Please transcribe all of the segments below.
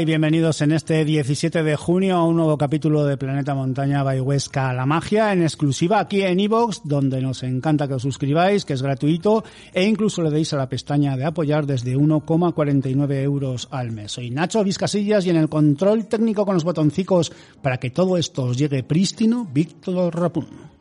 Y bienvenidos en este 17 de junio a un nuevo capítulo de Planeta Montaña by Huesca La Magia en exclusiva aquí en iVoox, donde nos encanta que os suscribáis, que es gratuito e incluso le deis a la pestaña de apoyar desde 1,49 euros al mes. Soy Nacho Vizcasillas y en el control técnico con los botoncicos para que todo esto os llegue prístino, Víctor Rapun.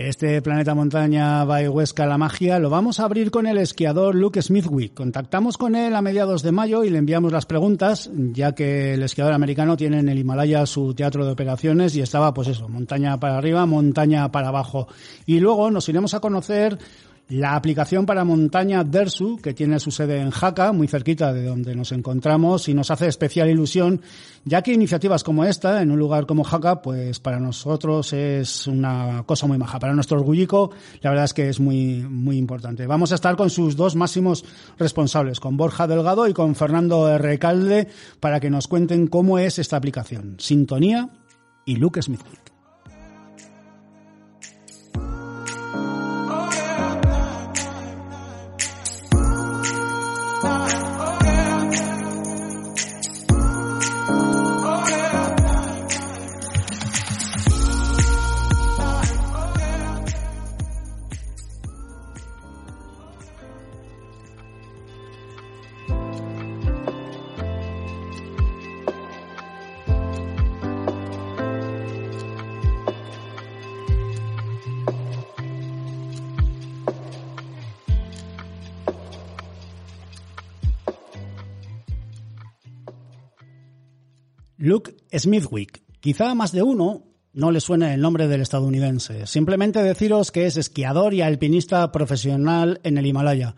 Este Planeta Montaña by Huesca La Magia lo vamos a abrir con el esquiador Luke Smithwick. Contactamos con él a mediados de mayo y le enviamos las preguntas, ya que el esquiador americano tiene en el Himalaya su teatro de operaciones y estaba, pues eso, montaña para arriba, montaña para abajo. Y luego nos iremos a conocer la aplicación para montaña Dersu, que tiene su sede en Jaca, muy cerquita de donde nos encontramos, y nos hace especial ilusión, ya que iniciativas como esta, en un lugar como Jaca, pues para nosotros es una cosa muy maja. Para nuestro orgullico, la verdad es que es muy, muy importante. Vamos a estar con sus dos máximos responsables, con Borja Delgado y con Fernando Recalde, para que nos cuenten cómo es esta aplicación. Sintonía y Luke Smithwick. Luke Smithwick. Quizá a más de uno no le suene el nombre del estadounidense. Simplemente deciros que es esquiador y alpinista profesional en el Himalaya.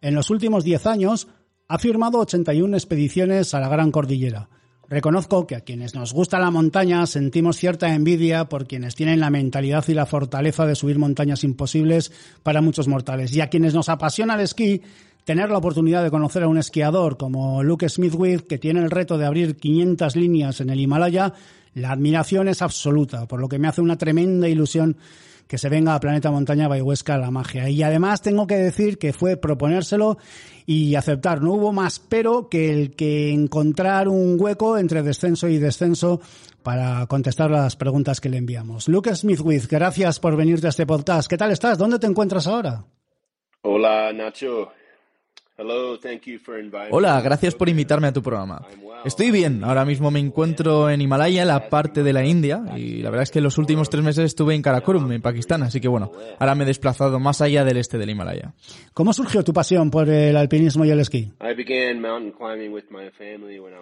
En los últimos 10 años ha firmado 81 expediciones a la Gran Cordillera. Reconozco que a quienes nos gusta la montaña sentimos cierta envidia por quienes tienen la mentalidad y la fortaleza de subir montañas imposibles para muchos mortales. Y a quienes nos apasiona el esquí, tener la oportunidad de conocer a un esquiador como Luke Smithwick, que tiene el reto de abrir 500 líneas en el Himalaya, la admiración es absoluta, por lo que me hace una tremenda ilusión que se venga a Planeta Montaña Bayhuesca la magia. Y además tengo que decir que fue proponérselo y aceptar. No hubo más pero que el que encontrar un hueco entre descenso y descenso para contestar las preguntas que le enviamos. Luke Smithwick, gracias por venirte a este podcast. ¿Qué tal estás? ¿Dónde te encuentras ahora? Hola Nacho, Hola, gracias por invitarme a tu programa. Estoy bien, ahora mismo me encuentro en Himalaya, la parte de la India, y la verdad es que los últimos tres meses estuve en Karakorum, en Pakistán, así que bueno, ahora me he desplazado más allá del este del Himalaya. ¿Cómo surgió tu pasión por el alpinismo y el esquí?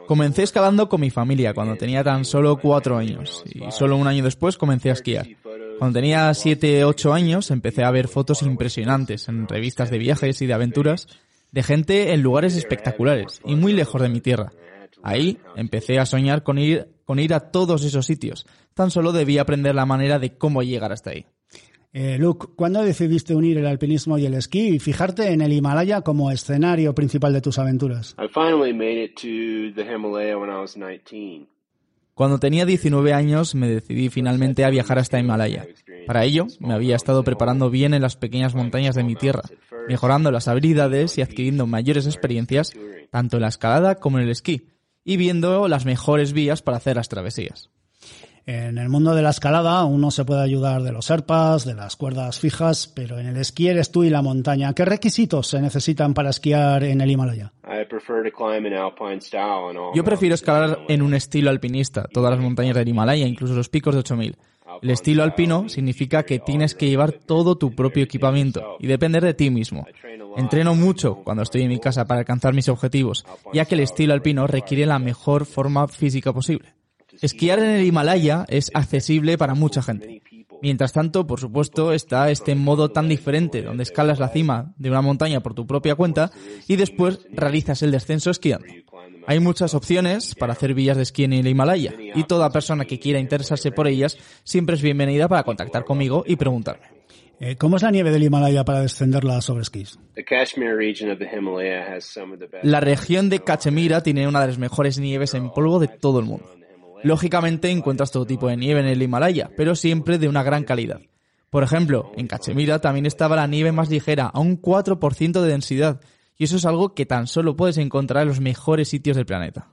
Comencé escalando con mi familia cuando tenía tan solo cuatro años, y solo un año después comencé a esquiar. Cuando tenía siete, ocho años empecé a ver fotos impresionantes en revistas de viajes y de aventuras, de gente en lugares espectaculares y muy lejos de mi tierra. Ahí empecé a soñar con ir, con ir a todos esos sitios. Tan solo debía aprender la manera de cómo llegar hasta ahí. Eh, Luke, ¿cuándo decidiste unir el alpinismo y el esquí y fijarte en el Himalaya como escenario principal de tus aventuras? Cuando tenía 19 años me decidí finalmente a viajar hasta Himalaya. Para ello, me había estado preparando bien en las pequeñas montañas de mi tierra, mejorando las habilidades y adquiriendo mayores experiencias tanto en la escalada como en el esquí, y viendo las mejores vías para hacer las travesías. En el mundo de la escalada uno se puede ayudar de los serpas, de las cuerdas fijas, pero en el esquí eres tú y la montaña. ¿Qué requisitos se necesitan para esquiar en el Himalaya? Yo prefiero escalar en un estilo alpinista, todas las montañas del Himalaya, incluso los picos de 8000. El estilo alpino significa que tienes que llevar todo tu propio equipamiento y depender de ti mismo. Entreno mucho cuando estoy en mi casa para alcanzar mis objetivos, ya que el estilo alpino requiere la mejor forma física posible. Esquiar en el Himalaya es accesible para mucha gente. Mientras tanto, por supuesto, está este modo tan diferente, donde escalas la cima de una montaña por tu propia cuenta y después realizas el descenso esquiando. Hay muchas opciones para hacer villas de esquí en el Himalaya y toda persona que quiera interesarse por ellas siempre es bienvenida para contactar conmigo y preguntarme. Eh, ¿Cómo es la nieve del Himalaya para descenderla sobre esquís? La región de Cachemira tiene una de las mejores nieves en polvo de todo el mundo. Lógicamente encuentras todo tipo de nieve en el Himalaya, pero siempre de una gran calidad. Por ejemplo, en Cachemira también estaba la nieve más ligera, a un 4% de densidad, y eso es algo que tan solo puedes encontrar en los mejores sitios del planeta.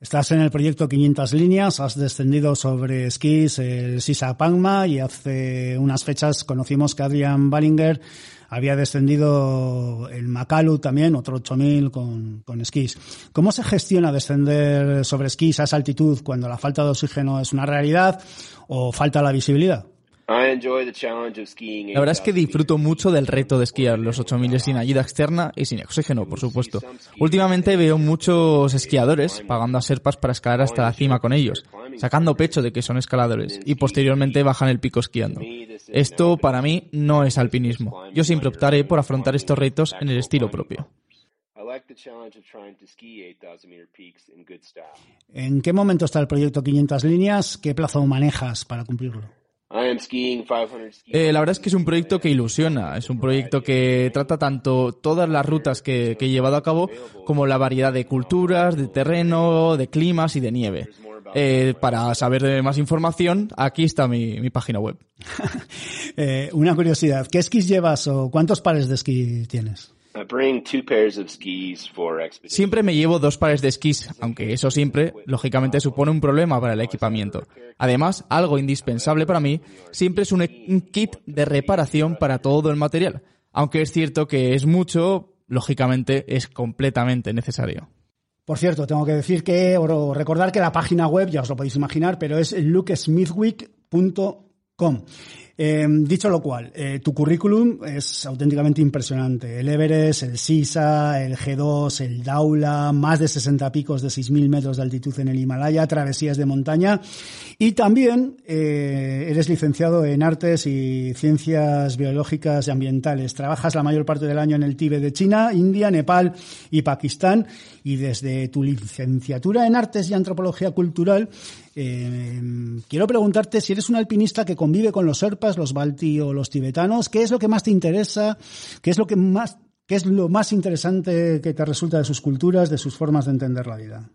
Estás en el proyecto 500 líneas, has descendido sobre esquís el Sisa Pangma y hace unas fechas conocimos que Adrian Ballinger había descendido el Makalu también, otro 8000 con, con esquís. ¿Cómo se gestiona descender sobre esquís a esa altitud cuando la falta de oxígeno es una realidad o falta la visibilidad? La verdad es que disfruto mucho del reto de esquiar los 8000 sin ayuda externa y sin oxígeno, por supuesto. Últimamente veo muchos esquiadores pagando a serpas para escalar hasta la cima con ellos, sacando pecho de que son escaladores y posteriormente bajan el pico esquiando. Esto para mí no es alpinismo. Yo siempre optaré por afrontar estos retos en el estilo propio. ¿En qué momento está el proyecto 500 líneas? ¿Qué plazo manejas para cumplirlo? Eh, la verdad es que es un proyecto que ilusiona, es un proyecto que trata tanto todas las rutas que, he llevado a cabo como la variedad de culturas, de terreno, de climas y de nieve. Eh, para saber más información, aquí está mi, página web. Eh, una curiosidad, ¿qué esquís llevas o cuántos pares de esquí tienes? Siempre me llevo dos pares de esquís, aunque eso siempre, lógicamente, supone un problema para el equipamiento. Además, algo indispensable para mí siempre es un, kit de reparación para todo el material. Aunque es cierto que es mucho, lógicamente es completamente necesario. Por cierto, tengo que decir que, o recordar que la página web, ya os lo podéis imaginar, pero es lukesmithwick.com. Eh, dicho lo cual, eh, tu currículum es auténticamente impresionante. El Everest, el Sisa, el G2, el Daula, más de 60 picos de 6.000 metros de altitud en el Himalaya, travesías de montaña. Y también eh, eres licenciado en Artes y Ciencias Biológicas y Ambientales. Trabajas la mayor parte del año en el Tíbet de China, India, Nepal y Pakistán. Y desde tu licenciatura en Artes y Antropología Cultural, quiero preguntarte si eres un alpinista que convive con los serpas los balti o los tibetanos? ¿Qué es lo que más te interesa? ¿Qué es lo que más ¿Qué es lo más interesante que te resulta de sus culturas, de sus formas de entender la vida?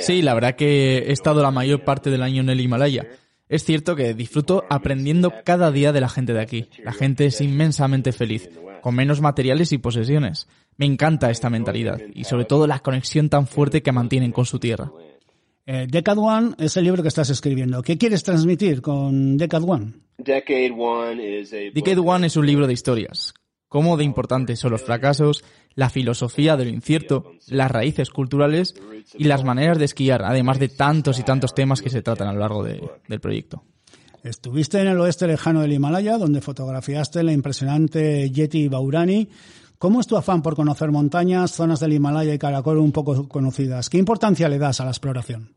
Sí, la verdad que he estado la mayor parte del año en el Himalaya. Es cierto que disfruto aprendiendo cada día de la gente de aquí. La gente es inmensamente feliz, con menos materiales y posesiones. Me encanta esta mentalidad y sobre todo la conexión tan fuerte que mantienen con su tierra. Eh, Decade One es el libro que estás escribiendo. ¿Qué quieres transmitir con Decade One? Decade One es un libro de historias. Cómo de importantes son los fracasos, la filosofía de lo incierto, las raíces culturales y las maneras de esquiar, además de tantos y tantos temas que se tratan a lo largo del proyecto. Estuviste en el oeste lejano del Himalaya, donde fotografiaste la impresionante Yeti Baurani, ¿Cómo es tu afán por conocer montañas, zonas del Himalaya y Karakorum un poco conocidas? ¿Qué importancia le das a la exploración?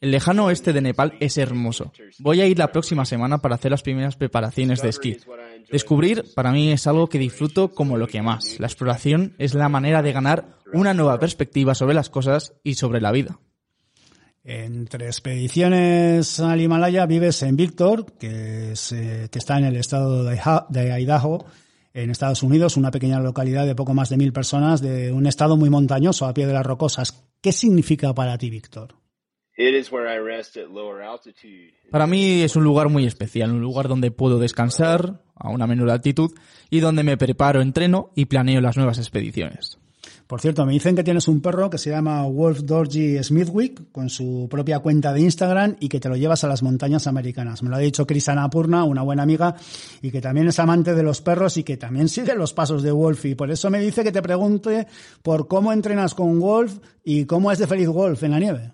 El lejano oeste de Nepal es hermoso. Voy a ir la próxima semana para hacer las primeras preparaciones de esquí. Descubrir para mí es algo que disfruto como lo que más. La exploración es la manera de ganar una nueva perspectiva sobre las cosas y sobre la vida. Entre expediciones al Himalaya vives en Víctor, que, eh, que está en el estado de Idaho, en Estados Unidos, una pequeña localidad de poco más de mil personas, de un estado muy montañoso, a pie de las rocosas. ¿Qué significa para ti, Víctor? Para mí es un lugar muy especial, un lugar donde puedo descansar a una menor altitud y donde me preparo, entreno y planeo las nuevas expediciones. Por cierto, me dicen que tienes un perro que se llama Wolf Dorji Smithwick con su propia cuenta de Instagram y que te lo llevas a las montañas americanas. Me lo ha dicho Chris Anapurna, una buena amiga, y que también es amante de los perros y que también sigue los pasos de Wolf. Y por eso me dice que te pregunte por cómo entrenas con Wolf y cómo es de feliz Wolf en la nieve.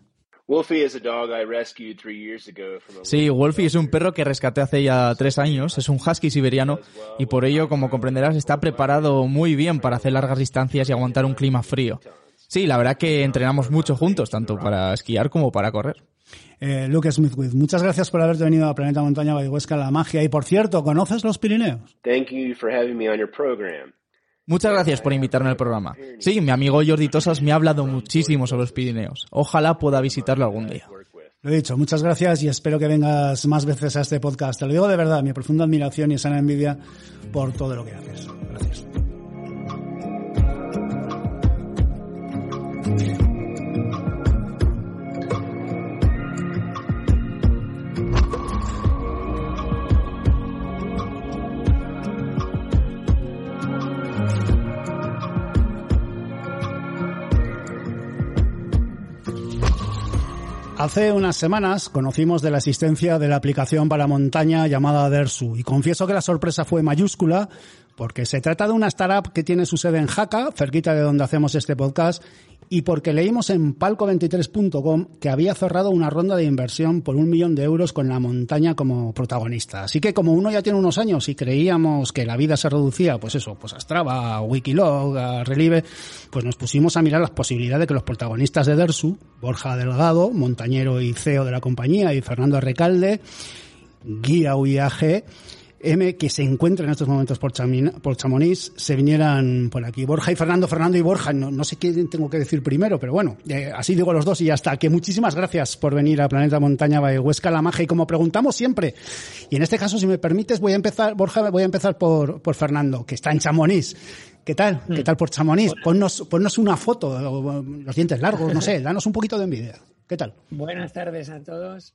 Sí, Wolfie es un perro que rescaté hace ya tres años, es un husky siberiano y por ello, como comprenderás, está preparado muy bien para hacer largas distancias y aguantar un clima frío. Sí, la verdad que entrenamos mucho juntos, tanto para esquiar como para correr. Eh, Luke Smithwith, muchas gracias por haberte venido a Planeta Montaña Huesca La Magia. Y por cierto, ¿conoces los Pirineos? Muchas gracias por invitarme al programa. Sí, mi amigo Jordi Tosas me ha hablado muchísimo sobre los Pirineos. Ojalá pueda visitarlo algún día. Lo he dicho, muchas gracias y espero que vengas más veces a este podcast. Te lo digo de verdad, mi profunda admiración y sana envidia por todo lo que haces. Gracias. Hace unas semanas conocimos de la existencia de la aplicación para montaña llamada Dersu y confieso que la sorpresa fue mayúscula porque se trata de una startup que tiene su sede en Jaca, cerquita de donde hacemos este podcast, y porque leímos en palco23.com que había cerrado una ronda de inversión por un millón de euros con la montaña como protagonista. Así que como uno ya tiene unos años y creíamos que la vida se reducía, pues eso, pues a Strava, a Wikilog, a Relive, pues nos pusimos a mirar las posibilidades de que los protagonistas de Dersu, Borja Delgado, montañero y CEO de la compañía, y Fernando Recalde, guía UIAG, M que se encuentra en estos momentos por, por Chamonix se vinieran por aquí. Borja y Fernando, Fernando y Borja, no, sé qué tengo que decir primero, pero bueno, eh, así digo los dos y ya está. Que muchísimas gracias por venir a Planeta Montaña Huesca La Magia y como preguntamos siempre, y en este caso si me permites voy a empezar, Borja, voy a empezar por, por Fernando, que está en Chamonix. ¿Qué tal? ¿Qué mm. tal por Chamonix? Ponnos, ponnos una foto, los dientes largos, no sé, danos un poquito de envidia. ¿Qué tal? Buenas tardes a todos.